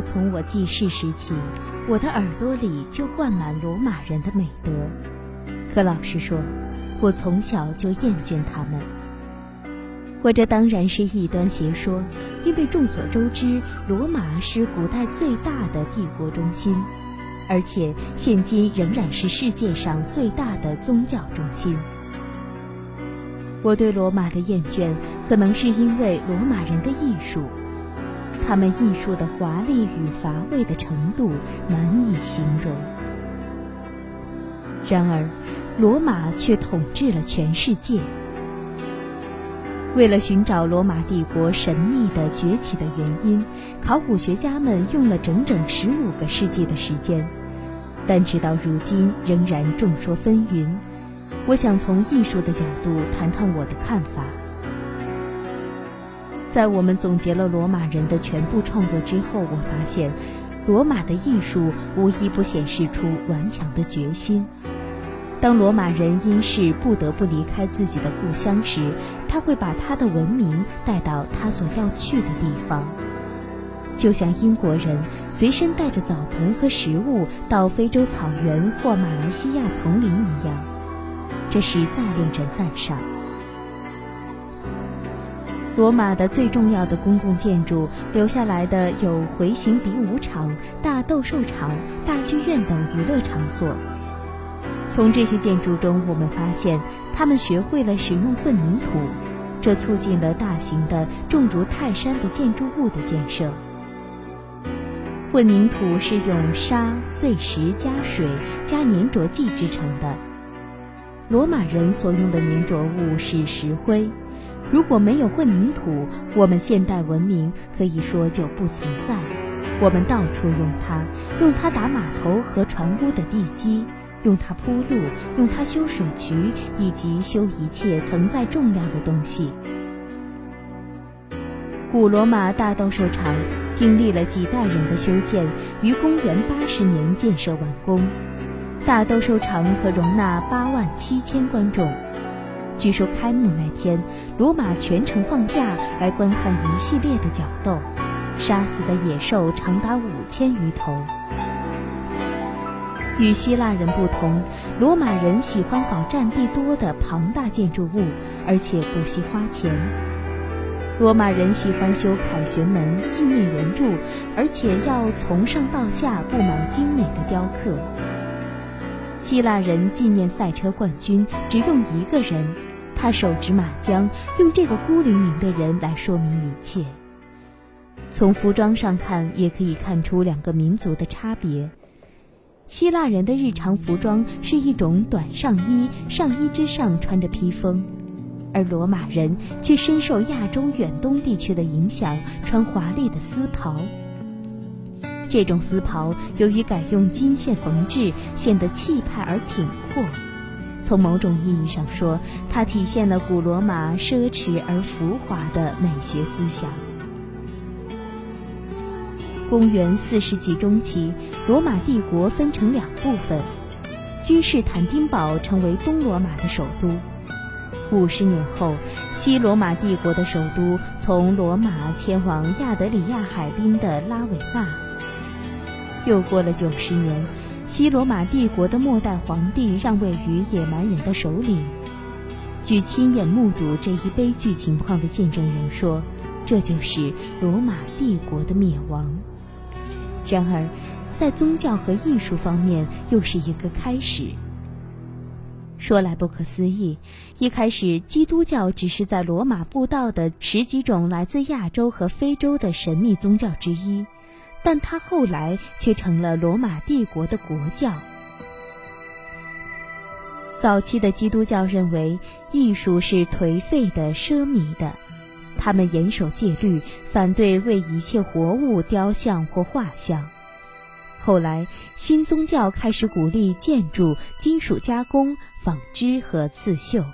从我记事时起，我的耳朵里就灌满罗马人的美德。可老实说，我从小就厌倦他们。或者当然是异端邪说，因为众所周知，罗马是古代最大的帝国中心，而且现今仍然是世界上最大的宗教中心。我对罗马的厌倦，可能是因为罗马人的艺术。他们艺术的华丽与乏味的程度难以形容。然而，罗马却统治了全世界。为了寻找罗马帝国神秘的崛起的原因，考古学家们用了整整十五个世纪的时间，但直到如今仍然众说纷纭。我想从艺术的角度谈谈我的看法。在我们总结了罗马人的全部创作之后，我发现，罗马的艺术无一不显示出顽强的决心。当罗马人因事不得不离开自己的故乡时，他会把他的文明带到他所要去的地方，就像英国人随身带着澡盆和食物到非洲草原或马来西亚丛林一样。这实在令人赞赏。罗马的最重要的公共建筑留下来的有回形比武场、大斗兽场、大剧院等娱乐场所。从这些建筑中，我们发现他们学会了使用混凝土，这促进了大型的重如泰山的建筑物的建设。混凝土是用沙、碎石加水加粘着剂制成的。罗马人所用的粘着物是石灰。如果没有混凝土，我们现代文明可以说就不存在。我们到处用它，用它打码头和船坞的地基，用它铺路，用它修水渠，以及修一切承载重量的东西。古罗马大斗兽场经历了几代人的修建，于公元八十年建设完工。大斗兽场可容纳八万七千观众。据说开幕那天，罗马全城放假来观看一系列的角斗，杀死的野兽长达五千余头。与希腊人不同，罗马人喜欢搞占地多的庞大建筑物，而且不惜花钱。罗马人喜欢修凯旋门、纪念圆柱，而且要从上到下布满精美的雕刻。希腊人纪念赛车冠军，只用一个人。他手执马缰，用这个孤零零的人来说明一切。从服装上看，也可以看出两个民族的差别。希腊人的日常服装是一种短上衣，上衣之上穿着披风，而罗马人却深受亚洲远东地区的影响，穿华丽的丝袍。这种丝袍由于改用金线缝制，显得气派而挺阔。从某种意义上说，它体现了古罗马奢侈而浮华的美学思想。公元四世纪中期，罗马帝国分成两部分，君士坦丁堡成为东罗马的首都。五十年后，西罗马帝国的首都从罗马迁往亚得里亚海滨的拉韦纳。又过了九十年。西罗马帝国的末代皇帝让位于野蛮人的首领。据亲眼目睹这一悲剧情况的见证人说，这就是罗马帝国的灭亡。然而，在宗教和艺术方面又是一个开始。说来不可思议，一开始基督教只是在罗马布道的十几种来自亚洲和非洲的神秘宗教之一。但他后来却成了罗马帝国的国教。早期的基督教认为艺术是颓废的、奢靡的，他们严守戒律，反对为一切活物雕像或画像。后来，新宗教开始鼓励建筑、金属加工、纺织和刺绣，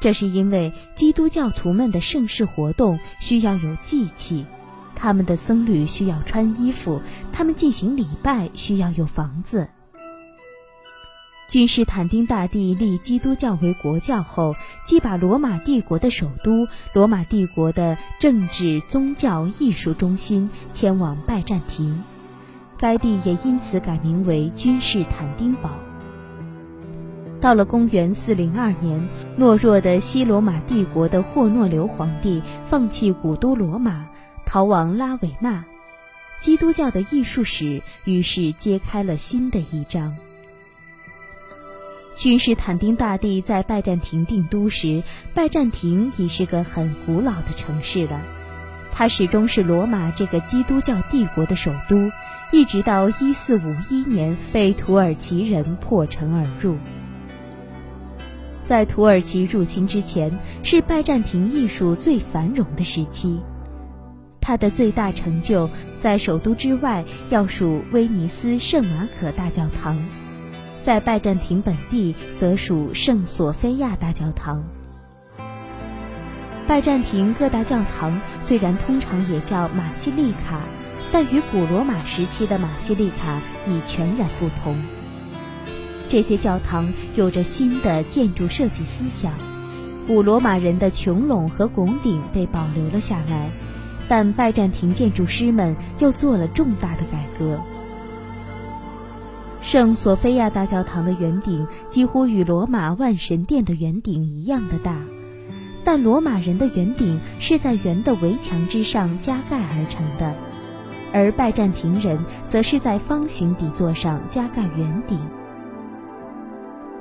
这是因为基督教徒们的盛世活动需要有祭器。他们的僧侣需要穿衣服，他们进行礼拜需要有房子。君士坦丁大帝立基督教为国教后，即把罗马帝国的首都、罗马帝国的政治、宗教、艺术中心迁往拜占庭，该地也因此改名为君士坦丁堡。到了公元402年，懦弱的西罗马帝国的霍诺流皇帝放弃古都罗马，逃往拉韦纳，基督教的艺术史于是揭开了新的一章。君士坦丁大帝在拜占庭定都时，拜占庭已是个很古老的城市了。它始终是罗马这个基督教帝国的首都，一直到1451年被土耳其人破城而入。在土耳其入侵之前，是拜占庭艺术最繁荣的时期。他的最大成就在首都之外，要数威尼斯圣马可大教堂。在拜占庭本地，则属圣索菲亚大教堂。拜占庭各大教堂虽然通常也叫马西利卡，但与古罗马时期的马西利卡已全然不同。这些教堂有着新的建筑设计思想，古罗马人的穹隆和拱顶被保留了下来，但拜占庭建筑师们又做了重大的改革。圣索菲亚大教堂的圆顶几乎与罗马万神殿的圆顶一样的大，但罗马人的圆顶是在圆的围墙之上加盖而成的，而拜占庭人则是在方形底座上加盖圆顶。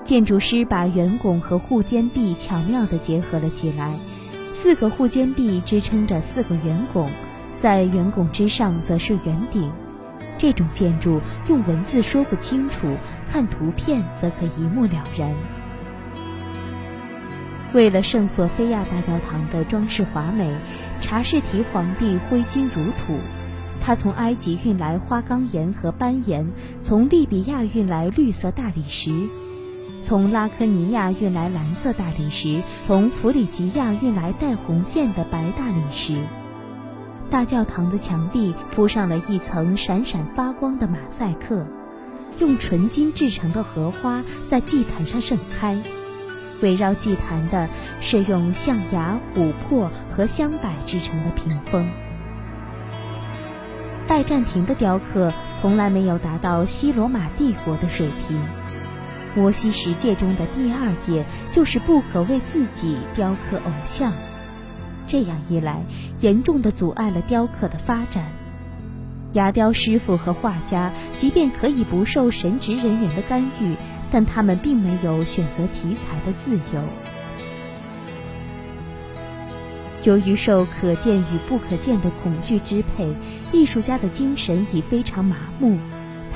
建筑师把圆拱和护肩壁巧妙地结合了起来，四个护肩壁支撑着四个圆拱，在圆拱之上则是圆顶。这种建筑用文字说不清楚，看图片则可一目了然。为了圣索菲亚大教堂的装饰华美，查士提皇帝挥金如土。他从埃及运来花岗岩和斑岩，从利比亚运来绿色大理石，从拉科尼亚运来蓝色大理石，从弗里吉亚运来带红线的白大理石。大教堂的墙壁铺上了一层闪闪发光的马赛克，用纯金制成的荷花在祭坛上盛开。围绕祭坛的是用象牙、琥珀和香柏制成的屏风。拜占庭的雕刻从来没有达到西罗马帝国的水平。摩西十诫中的第二诫就是不可为自己雕刻偶像。这样一来，严重的阻碍了雕刻的发展。牙雕师傅和画家，即便可以不受神职人员的干预，但他们并没有选择题材的自由。由于受可见与不可见的恐惧支配，艺术家的精神已非常麻木，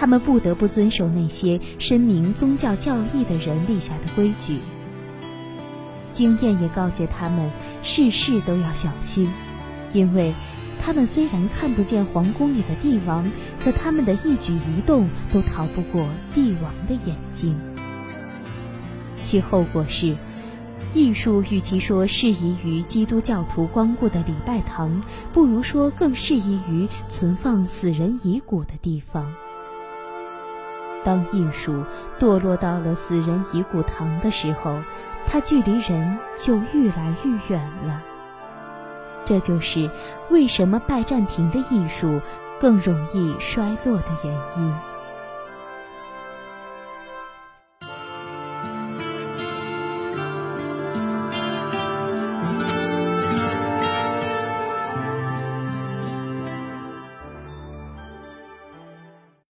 他们不得不遵守那些深明宗教教义的人立下的规矩。经验也告诫他们，事事都要小心，因为，他们虽然看不见皇宫里的帝王，可他们的一举一动都逃不过帝王的眼睛。其后果是，艺术与其说适宜于基督教徒光顾的礼拜堂，不如说更适宜于存放死人遗骨的地方。当艺术堕落到了死人遗骨堂的时候，它距离人就愈来愈远了。这就是为什么拜占庭的艺术更容易衰落的原因。